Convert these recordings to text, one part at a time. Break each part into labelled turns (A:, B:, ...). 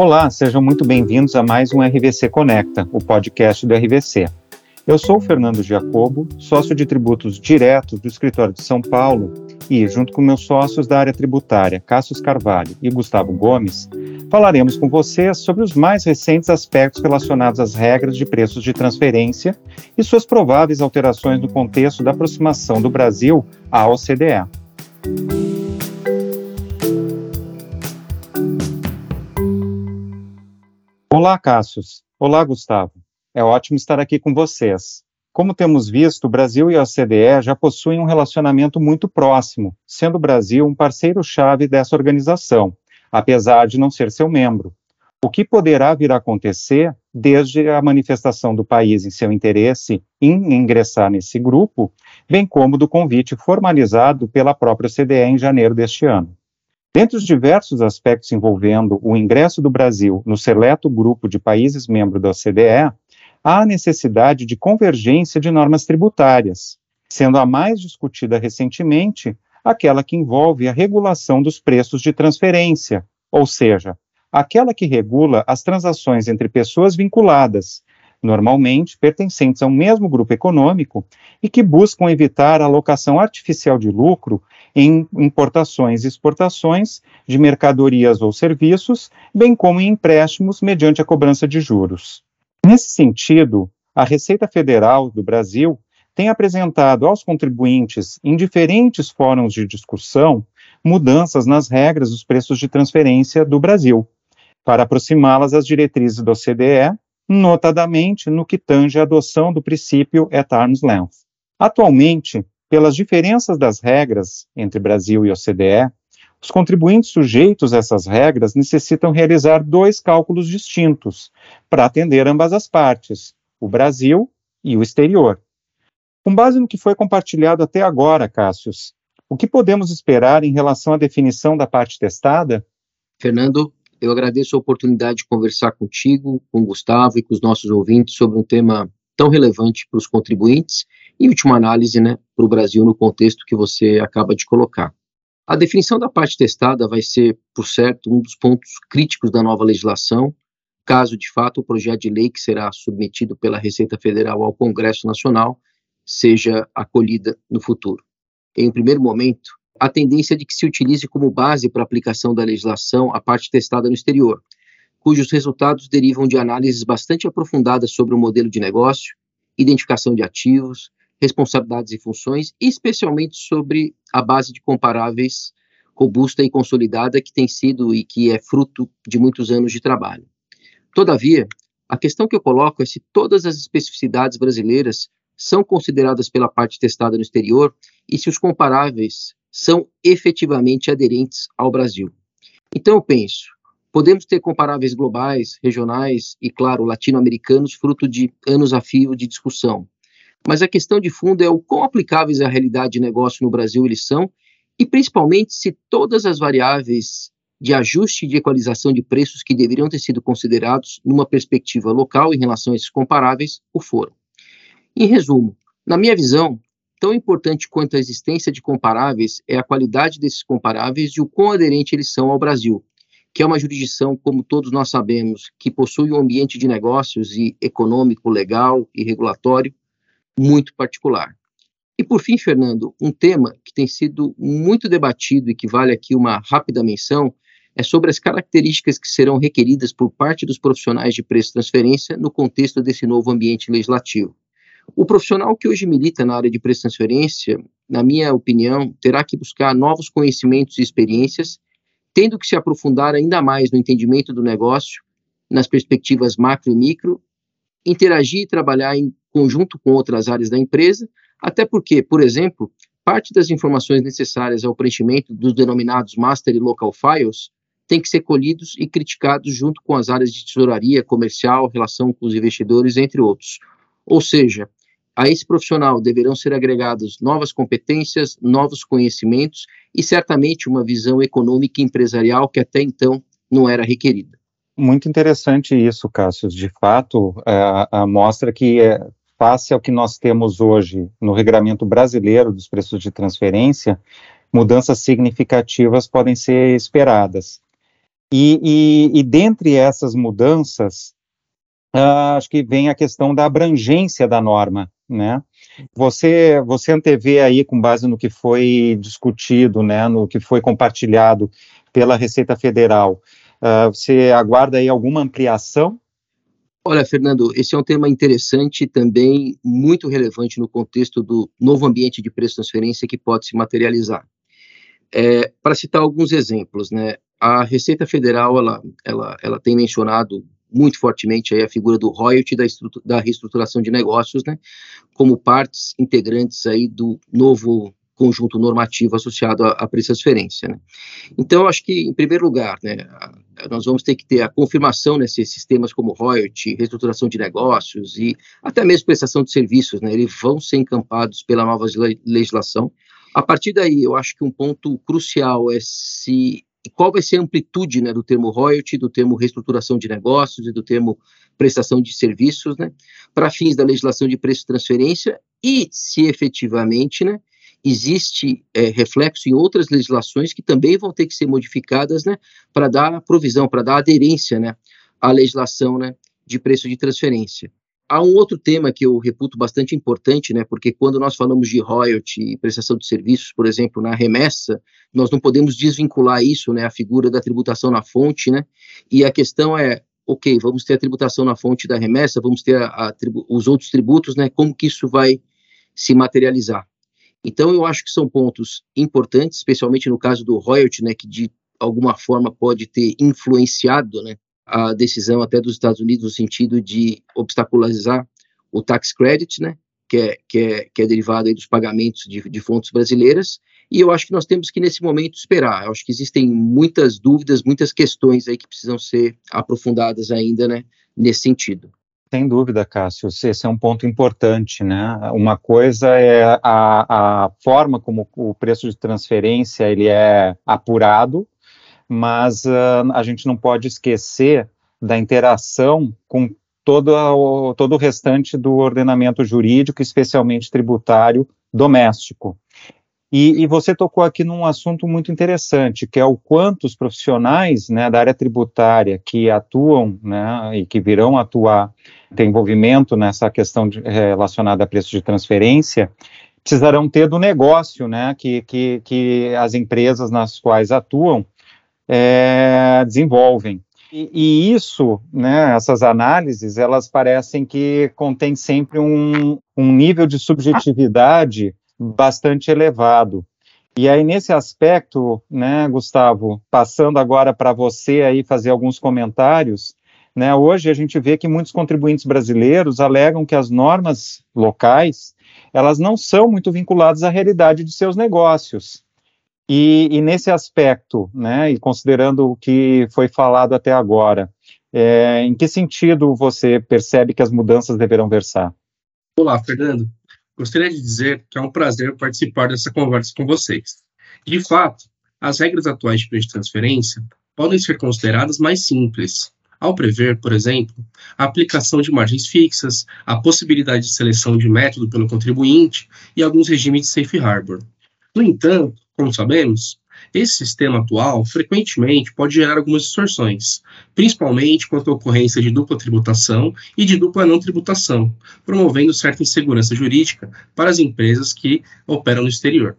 A: Olá, sejam muito bem-vindos a mais um RVC Conecta, o podcast do RVC. Eu sou o Fernando Giacobo, sócio de tributos diretos do escritório de São Paulo e, junto com meus sócios da área tributária, Cássio Carvalho e Gustavo Gomes, falaremos com vocês sobre os mais recentes aspectos relacionados às regras de preços de transferência e suas prováveis alterações no contexto da aproximação do Brasil à OCDE. Olá, Cássius. Olá, Gustavo. É ótimo estar aqui com vocês. Como temos visto, o Brasil e a OCDE já possuem um relacionamento muito próximo, sendo o Brasil um parceiro-chave dessa organização, apesar de não ser seu membro. O que poderá vir a acontecer desde a manifestação do país em seu interesse em ingressar nesse grupo, bem como do convite formalizado pela própria OCDE em janeiro deste ano. Dentre os diversos aspectos envolvendo o ingresso do Brasil no seleto grupo de países membros da OCDE, há a necessidade de convergência de normas tributárias, sendo a mais discutida recentemente aquela que envolve a regulação dos preços de transferência, ou seja, aquela que regula as transações entre pessoas vinculadas, normalmente pertencentes ao mesmo grupo econômico, e que buscam evitar a alocação artificial de lucro em importações e exportações de mercadorias ou serviços, bem como em empréstimos mediante a cobrança de juros. Nesse sentido, a Receita Federal do Brasil tem apresentado aos contribuintes, em diferentes fóruns de discussão, mudanças nas regras dos preços de transferência do Brasil, para aproximá-las às diretrizes da OCDE, notadamente no que tange a adoção do princípio at arm's length. Atualmente, pelas diferenças das regras entre Brasil e OCDE, os contribuintes sujeitos a essas regras necessitam realizar dois cálculos distintos para atender ambas as partes, o Brasil e o exterior. Com base no que foi compartilhado até agora, Cássius, o que podemos esperar em relação à definição da parte testada?
B: Fernando, eu agradeço a oportunidade de conversar contigo, com o Gustavo e com os nossos ouvintes sobre um tema tão relevante para os contribuintes e, última análise, né, para o Brasil no contexto que você acaba de colocar. A definição da parte testada vai ser, por certo, um dos pontos críticos da nova legislação, caso de fato o projeto de lei que será submetido pela Receita Federal ao Congresso Nacional seja acolhida no futuro. Em um primeiro momento, a tendência de que se utilize como base para a aplicação da legislação a parte testada no exterior, cujos resultados derivam de análises bastante aprofundadas sobre o modelo de negócio, identificação de ativos, responsabilidades e funções, e especialmente sobre a base de comparáveis robusta e consolidada que tem sido e que é fruto de muitos anos de trabalho. Todavia, a questão que eu coloco é se todas as especificidades brasileiras são consideradas pela parte testada no exterior e se os comparáveis são efetivamente aderentes ao Brasil. Então eu penso, podemos ter comparáveis globais, regionais e, claro, latino-americanos, fruto de anos a fio de discussão. Mas a questão de fundo é o quão aplicáveis à realidade de negócio no Brasil eles são e, principalmente, se todas as variáveis de ajuste e de equalização de preços que deveriam ter sido considerados numa perspectiva local em relação a esses comparáveis o foram. Em resumo, na minha visão, tão importante quanto a existência de comparáveis é a qualidade desses comparáveis e o quão aderente eles são ao Brasil, que é uma jurisdição, como todos nós sabemos, que possui um ambiente de negócios e econômico, legal e regulatório muito particular. E por fim, Fernando, um tema que tem sido muito debatido e que vale aqui uma rápida menção é sobre as características que serão requeridas por parte dos profissionais de preço transferência no contexto desse novo ambiente legislativo. O profissional que hoje milita na área de preço transferência, na minha opinião, terá que buscar novos conhecimentos e experiências, tendo que se aprofundar ainda mais no entendimento do negócio, nas perspectivas macro e micro, interagir e trabalhar em conjunto com outras áreas da empresa, até porque, por exemplo, parte das informações necessárias ao preenchimento dos denominados master e local files tem que ser colhidos e criticados junto com as áreas de tesouraria, comercial, relação com os investidores, entre outros. Ou seja, a esse profissional deverão ser agregadas novas competências, novos conhecimentos e certamente uma visão econômica e empresarial que até então não era requerida.
A: Muito interessante isso, Cássio. De fato, é, mostra que é, face ao que nós temos hoje no regulamento brasileiro dos preços de transferência, mudanças significativas podem ser esperadas. E, e, e dentre essas mudanças, uh, acho que vem a questão da abrangência da norma, né? Você, você antevê aí, com base no que foi discutido, né, no que foi compartilhado pela Receita Federal, uh, você aguarda aí alguma ampliação?
B: Olha, Fernando, esse é um tema interessante também muito relevante no contexto do novo ambiente de preço transferência que pode se materializar. É, Para citar alguns exemplos, né, a Receita Federal ela, ela, ela tem mencionado muito fortemente aí a figura do royalty da, da reestruturação de negócios, né, como partes integrantes aí do novo conjunto normativo associado à, à transferência. Né. Então, acho que, em primeiro lugar, né, nós vamos ter que ter a confirmação nesses sistemas como royalty, reestruturação de negócios e até mesmo prestação de serviços, né, eles vão ser encampados pela nova legislação. A partir daí, eu acho que um ponto crucial é se qual vai ser a amplitude né, do termo royalty, do termo reestruturação de negócios e do termo prestação de serviços, né, para fins da legislação de preço de transferência e se efetivamente né, existe é, reflexo em outras legislações que também vão ter que ser modificadas né, para dar provisão, para dar aderência né, à legislação né, de preço de transferência. Há um outro tema que eu reputo bastante importante, né, porque quando nós falamos de royalty e prestação de serviços, por exemplo, na remessa, nós não podemos desvincular isso, né, a figura da tributação na fonte, né, e a questão é, ok, vamos ter a tributação na fonte da remessa, vamos ter a, a os outros tributos, né, como que isso vai se materializar. Então, eu acho que são pontos importantes, especialmente no caso do royalty, né, que de alguma forma pode ter influenciado, né, a decisão até dos Estados Unidos no sentido de obstaculizar o tax credit, né, que é, que é, que é derivado dos pagamentos de, de fontes brasileiras, e eu acho que nós temos que, nesse momento, esperar. Eu acho que existem muitas dúvidas, muitas questões aí que precisam ser aprofundadas ainda, né, nesse sentido.
A: Sem dúvida, Cássio, esse é um ponto importante, né? Uma coisa é a, a forma como o preço de transferência ele é apurado, mas uh, a gente não pode esquecer da interação com todo, o, todo o restante do ordenamento jurídico, especialmente tributário doméstico. E, e, você tocou aqui num assunto muito interessante, que é o quanto os profissionais né, da área tributária que atuam né, e que virão atuar, tem envolvimento nessa questão de, relacionada a preço de transferência, precisarão ter do negócio né, que, que, que as empresas nas quais atuam é, desenvolvem. E, e, isso, né, essas análises, elas parecem que contêm sempre um, um nível de subjetividade bastante elevado. E aí, nesse aspecto, né, Gustavo, passando agora para você aí fazer alguns comentários, né, hoje a gente vê que muitos contribuintes brasileiros alegam que as normas locais, elas não são muito vinculadas à realidade de seus negócios. E, e, nesse aspecto, né, e considerando o que foi falado até agora, é, em que sentido você percebe que as mudanças deverão versar?
C: Olá, Fernando. Gostaria de dizer que é um prazer participar dessa conversa com vocês. De fato, as regras atuais de preço de transferência podem ser consideradas mais simples, ao prever, por exemplo, a aplicação de margens fixas, a possibilidade de seleção de método pelo contribuinte e alguns regimes de safe harbor. No entanto, como sabemos, esse sistema atual frequentemente pode gerar algumas distorções, principalmente quanto à ocorrência de dupla tributação e de dupla não tributação, promovendo certa insegurança jurídica para as empresas que operam no exterior.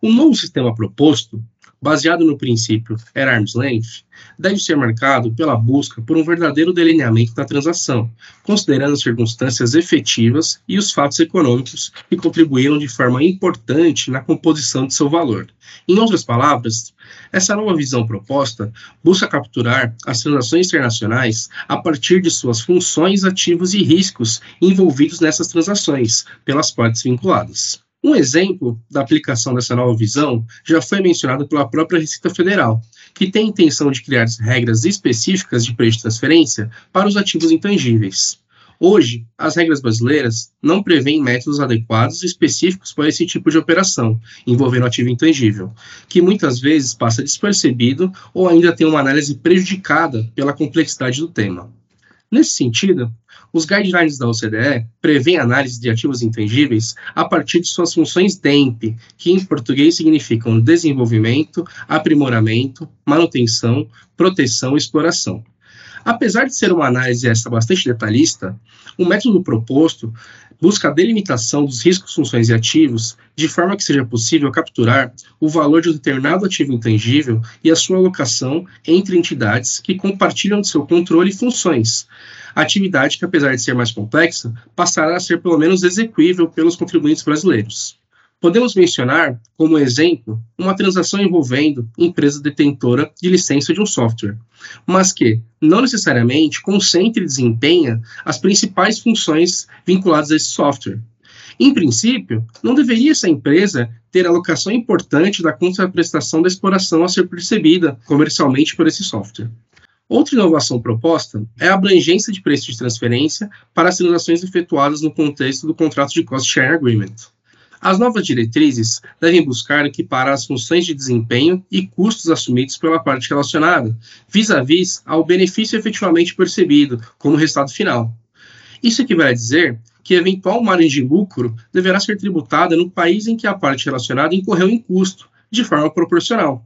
C: O novo sistema proposto baseado no princípio at arm's length, deve ser marcado pela busca por um verdadeiro delineamento da transação, considerando as circunstâncias efetivas e os fatos econômicos que contribuíram de forma importante na composição de seu valor. Em outras palavras, essa nova visão proposta busca capturar as transações internacionais a partir de suas funções, ativos e riscos envolvidos nessas transações pelas partes vinculadas. Um exemplo da aplicação dessa nova visão já foi mencionado pela própria Receita Federal, que tem a intenção de criar regras específicas de preço de transferência para os ativos intangíveis. Hoje, as regras brasileiras não prevêem métodos adequados e específicos para esse tipo de operação, envolvendo ativo intangível, que muitas vezes passa despercebido ou ainda tem uma análise prejudicada pela complexidade do tema. Nesse sentido, os guidelines da OCDE prevêem análise de ativos intangíveis a partir de suas funções DEMP, que em português significam desenvolvimento, aprimoramento, manutenção, proteção e exploração. Apesar de ser uma análise essa bastante detalhista, o método proposto busca a delimitação dos riscos, funções e ativos de forma que seja possível capturar o valor de um determinado ativo intangível e a sua alocação entre entidades que compartilham de seu controle e funções. Atividade que, apesar de ser mais complexa, passará a ser pelo menos execuível pelos contribuintes brasileiros. Podemos mencionar, como exemplo, uma transação envolvendo empresa detentora de licença de um software, mas que não necessariamente concentre e desempenha as principais funções vinculadas a esse software. Em princípio, não deveria essa empresa ter alocação importante da contraprestação da exploração a ser percebida comercialmente por esse software. Outra inovação proposta é a abrangência de preço de transferência para as transações efetuadas no contexto do contrato de Cost Sharing Agreement. As novas diretrizes devem buscar equiparar as funções de desempenho e custos assumidos pela parte relacionada, vis-à-vis ao benefício efetivamente percebido como resultado final. Isso equivale a dizer que eventual margem de lucro deverá ser tributada no país em que a parte relacionada incorreu em custo, de forma proporcional.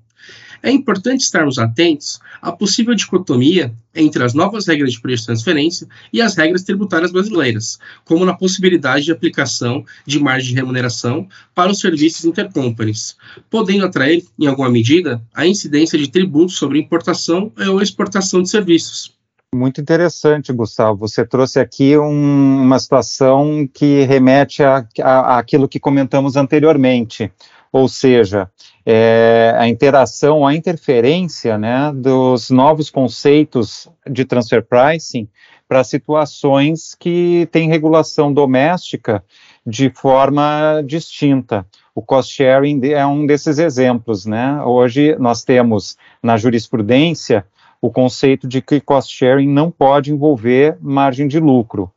C: É importante estarmos atentos à possível dicotomia entre as novas regras de preço de transferência e as regras tributárias brasileiras, como na possibilidade de aplicação de margem de remuneração para os serviços intercompanies, podendo atrair, em alguma medida, a incidência de tributos sobre importação ou exportação de serviços.
A: Muito interessante, Gustavo. Você trouxe aqui um, uma situação que remete àquilo que comentamos anteriormente ou seja, é, a interação, a interferência né, dos novos conceitos de transfer pricing para situações que têm regulação doméstica de forma distinta. O cost sharing é um desses exemplos, né? Hoje nós temos na jurisprudência o conceito de que cost sharing não pode envolver margem de lucro.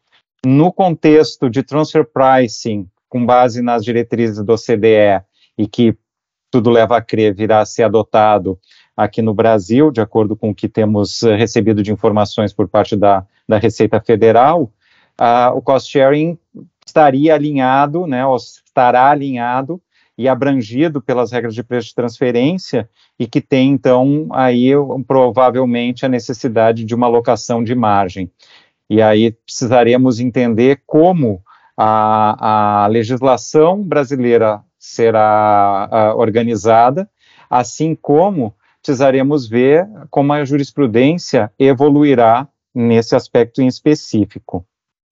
A: No contexto de transfer pricing, com base nas diretrizes do OCDE, e que tudo leva a crer virá a ser adotado aqui no Brasil, de acordo com o que temos eh, recebido de informações por parte da, da Receita Federal, uh, o cost sharing estaria alinhado, né, ou estará alinhado e abrangido pelas regras de preço de transferência e que tem, então, aí provavelmente a necessidade de uma alocação de margem. E aí precisaremos entender como a, a legislação brasileira será uh, organizada, assim como precisaremos ver como a jurisprudência evoluirá nesse aspecto em específico.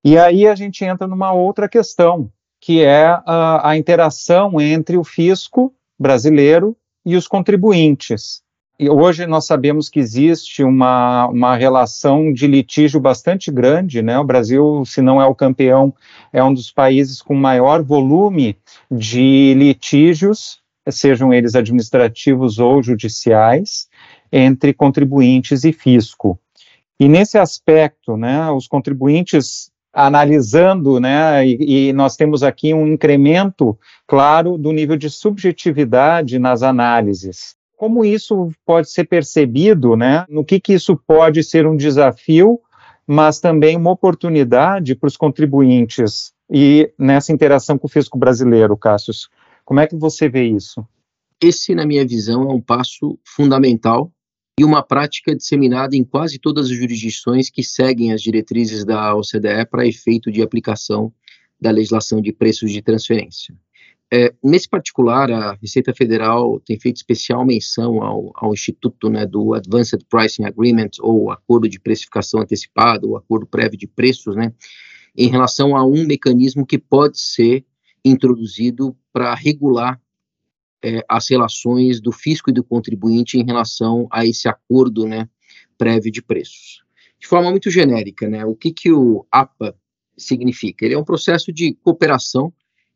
A: E aí a gente entra numa outra questão, que é a, a interação entre o fisco brasileiro e os contribuintes. Hoje nós sabemos que existe uma, uma relação de litígio bastante grande, né? O Brasil, se não é o campeão, é um dos países com maior volume de litígios, sejam eles administrativos ou judiciais, entre contribuintes e fisco. E nesse aspecto, né, os contribuintes analisando, né, e, e, nós temos aqui um incremento claro do nível de subjetividade nas análises como isso pode ser percebido, né? No que, que isso pode ser um desafio, mas também uma oportunidade para os contribuintes e nessa interação com o fisco brasileiro, Cássio. Como é que você vê isso?
B: Esse, na minha visão, é um passo fundamental e uma prática disseminada em quase todas as jurisdições que seguem as diretrizes da OCDE para efeito de aplicação da legislação de preços de transferência. É, nesse particular, a Receita Federal tem feito especial menção ao, ao instituto né, do Advanced Pricing Agreement, ou Acordo de Precificação Antecipada, ou Acordo Prévio de Preços, né, em relação a um mecanismo que pode ser introduzido para regular é, as relações do fisco e do contribuinte em relação a esse acordo né, prévio de preços. De forma muito genérica, né, o que, que o APA significa? Ele é um processo de cooperação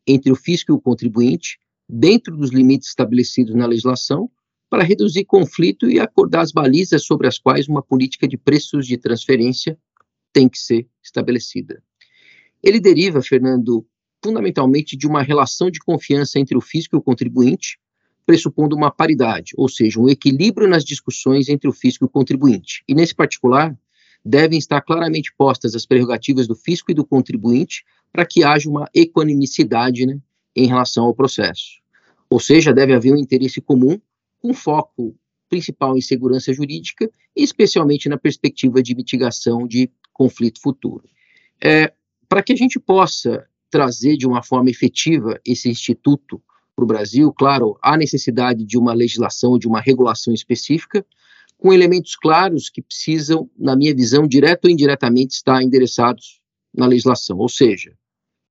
B: entre o fisco e o contribuinte, dentro dos limites estabelecidos na legislação, para reduzir conflito e acordar as balizas sobre as quais uma política de preços de transferência tem que ser estabelecida. Ele deriva, Fernando, fundamentalmente de uma relação de confiança entre o fisco e o contribuinte, pressupondo uma paridade, ou seja, um equilíbrio nas discussões entre o fisco e o contribuinte. E nesse particular, devem estar claramente postas as prerrogativas do fisco e do contribuinte para que haja uma equanimicidade né, em relação ao processo. Ou seja, deve haver um interesse comum com foco principal em segurança jurídica e especialmente na perspectiva de mitigação de conflito futuro. É, para que a gente possa trazer de uma forma efetiva esse instituto para o Brasil, claro, há necessidade de uma legislação, de uma regulação específica, com elementos claros que precisam, na minha visão, direto ou indiretamente, estar endereçados na legislação. Ou seja,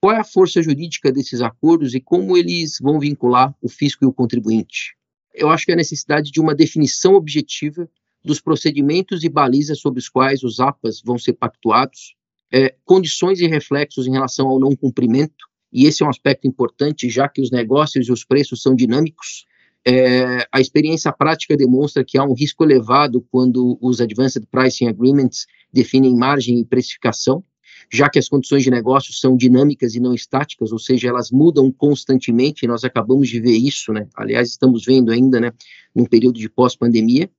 B: qual é a força jurídica desses acordos e como eles vão vincular o fisco e o contribuinte? Eu acho que a necessidade de uma definição objetiva dos procedimentos e balizas sobre os quais os APAs vão ser pactuados, é, condições e reflexos em relação ao não cumprimento, e esse é um aspecto importante, já que os negócios e os preços são dinâmicos, é, a experiência prática demonstra que há um risco elevado quando os Advanced Pricing Agreements definem margem e precificação, já que as condições de negócio são dinâmicas e não estáticas, ou seja, elas mudam constantemente, e nós acabamos de ver isso, né? Aliás, estamos vendo ainda, né, num período de pós-pandemia,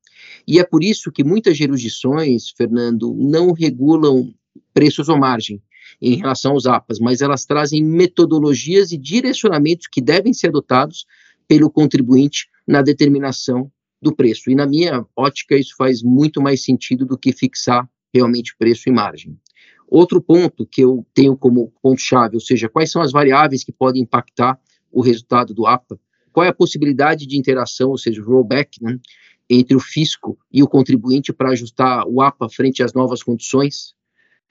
B: e é por isso que muitas jurisdições, Fernando, não regulam preços ou margem em relação aos APAs, mas elas trazem metodologias e direcionamentos que devem ser adotados pelo contribuinte na determinação do preço. E na minha ótica, isso faz muito mais sentido do que fixar realmente preço e margem. Outro ponto que eu tenho como ponto-chave, ou seja, quais são as variáveis que podem impactar o resultado do APA, qual é a possibilidade de interação, ou seja, rollback, né, entre o fisco e o contribuinte para ajustar o APA frente às novas condições,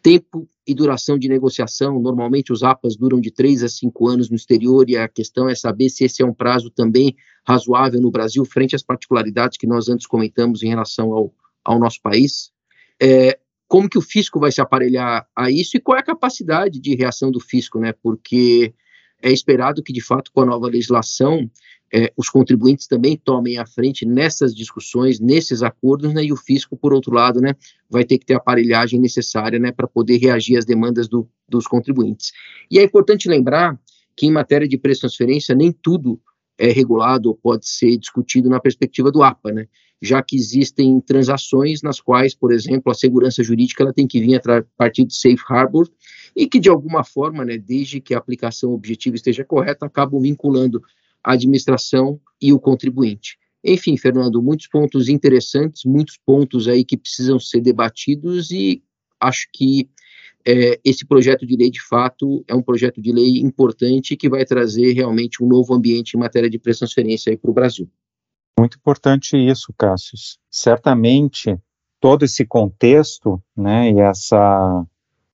B: tempo e duração de negociação. Normalmente os APAs duram de três a cinco anos no exterior e a questão é saber se esse é um prazo também razoável no Brasil, frente às particularidades que nós antes comentamos em relação ao, ao nosso país. É, como que o fisco vai se aparelhar a isso e qual é a capacidade de reação do fisco, né? Porque é esperado que, de fato, com a nova legislação, é, os contribuintes também tomem a frente nessas discussões, nesses acordos, né, e o fisco, por outro lado, né, vai ter que ter a aparelhagem necessária né, para poder reagir às demandas do, dos contribuintes. E é importante lembrar que, em matéria de preço transferência, nem tudo é regulado ou pode ser discutido na perspectiva do APA, né, já que existem transações nas quais, por exemplo, a segurança jurídica ela tem que vir a partir de safe harbor e que, de alguma forma, né, desde que a aplicação objetiva esteja correta, acabam vinculando a administração e o contribuinte. Enfim, Fernando, muitos pontos interessantes, muitos pontos aí que precisam ser debatidos e acho que é, esse projeto de lei, de fato, é um projeto de lei importante que vai trazer realmente um novo ambiente em matéria de transferência para o Brasil.
A: Muito importante isso, Cássio. Certamente, todo esse contexto né, e essa,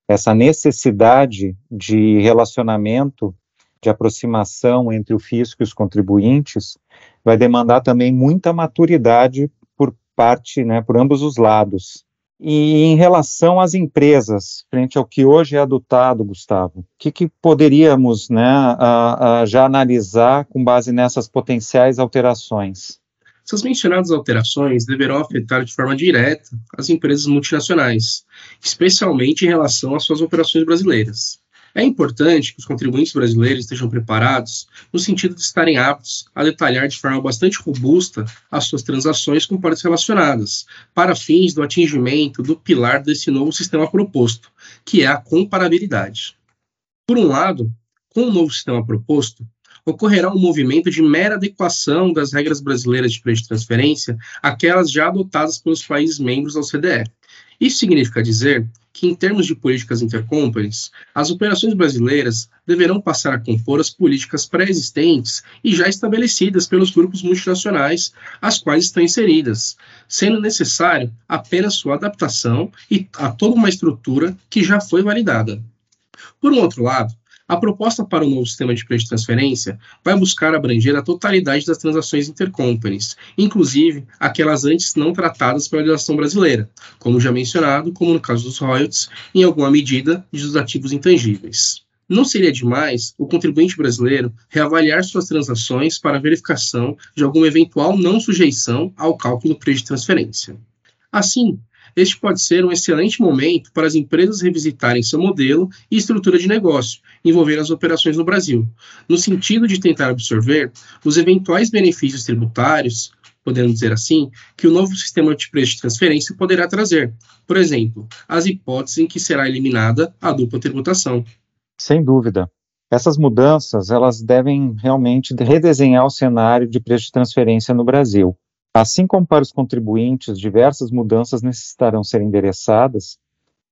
A: essa necessidade de relacionamento de aproximação entre o fisco e os contribuintes vai demandar também muita maturidade por parte, né, por ambos os lados. E em relação às empresas, frente ao que hoje é adotado, Gustavo, o que, que poderíamos né, a, a já analisar com base nessas potenciais alterações?
C: Essas mencionadas alterações deverão afetar de forma direta as empresas multinacionais, especialmente em relação às suas operações brasileiras. É importante que os contribuintes brasileiros estejam preparados no sentido de estarem aptos a detalhar de forma bastante robusta as suas transações com partes relacionadas, para fins do atingimento do pilar desse novo sistema proposto, que é a comparabilidade. Por um lado, com o novo sistema proposto, ocorrerá um movimento de mera adequação das regras brasileiras de preço de transferência àquelas já adotadas pelos países membros da OCDE. Isso significa dizer que, em termos de políticas intercompanies, as operações brasileiras deverão passar a compor as políticas pré-existentes e já estabelecidas pelos grupos multinacionais às quais estão inseridas, sendo necessário apenas sua adaptação e a toda uma estrutura que já foi validada. Por um outro lado, a proposta para o novo sistema de preço de transferência vai buscar abranger a totalidade das transações intercompanies, inclusive aquelas antes não tratadas pela legislação brasileira, como já mencionado, como no caso dos royalties, em alguma medida dos ativos intangíveis. Não seria demais o contribuinte brasileiro reavaliar suas transações para verificação de alguma eventual não sujeição ao cálculo do preço de transferência. Assim, este pode ser um excelente momento para as empresas revisitarem seu modelo e estrutura de negócio, envolvendo as operações no Brasil, no sentido de tentar absorver os eventuais benefícios tributários podendo dizer assim, que o novo sistema de preço de transferência poderá trazer, por exemplo, as hipóteses em que será eliminada a dupla tributação.
A: Sem dúvida. Essas mudanças, elas devem realmente redesenhar o cenário de preço de transferência no Brasil. Assim como para os contribuintes, diversas mudanças necessitarão ser endereçadas,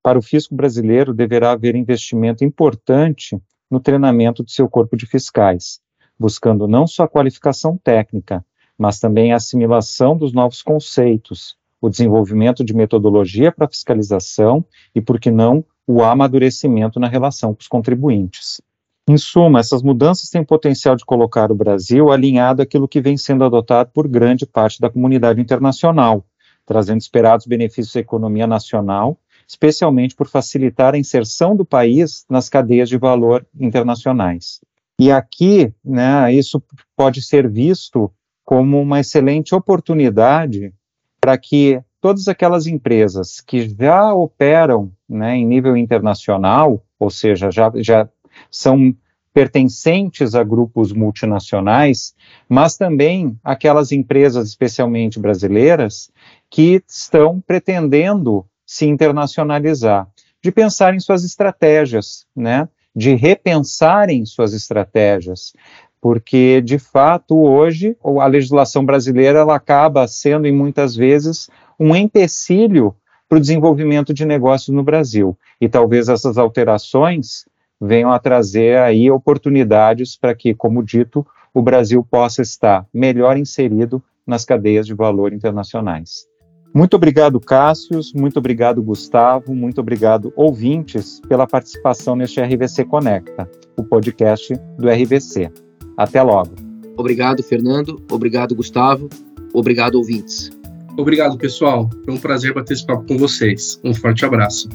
A: para o fisco brasileiro deverá haver investimento importante no treinamento do seu corpo de fiscais, buscando não só a qualificação técnica, mas também a assimilação dos novos conceitos, o desenvolvimento de metodologia para fiscalização e, por que não, o amadurecimento na relação com os contribuintes. Em suma, essas mudanças têm potencial de colocar o Brasil alinhado àquilo que vem sendo adotado por grande parte da comunidade internacional, trazendo esperados benefícios à economia nacional, especialmente por facilitar a inserção do país nas cadeias de valor internacionais. E aqui, né, isso pode ser visto como uma excelente oportunidade para que todas aquelas empresas que já operam né, em nível internacional, ou seja, já, já são pertencentes a grupos multinacionais, mas também aquelas empresas, especialmente brasileiras, que estão pretendendo se internacionalizar, de pensar em suas estratégias, né? de repensarem suas estratégias, porque de fato hoje a legislação brasileira ela acaba sendo em muitas vezes um empecilho para o desenvolvimento de negócios no Brasil e talvez essas alterações venham a trazer aí oportunidades para que, como dito, o Brasil possa estar melhor inserido nas cadeias de valor internacionais. Muito obrigado, Cássius, muito obrigado, Gustavo, muito obrigado, ouvintes, pela participação neste RVC Conecta, o podcast do RVC. Até logo.
B: Obrigado, Fernando. Obrigado, Gustavo. Obrigado, ouvintes.
C: Obrigado, pessoal. Foi um prazer bater esse papo com vocês. Um forte abraço.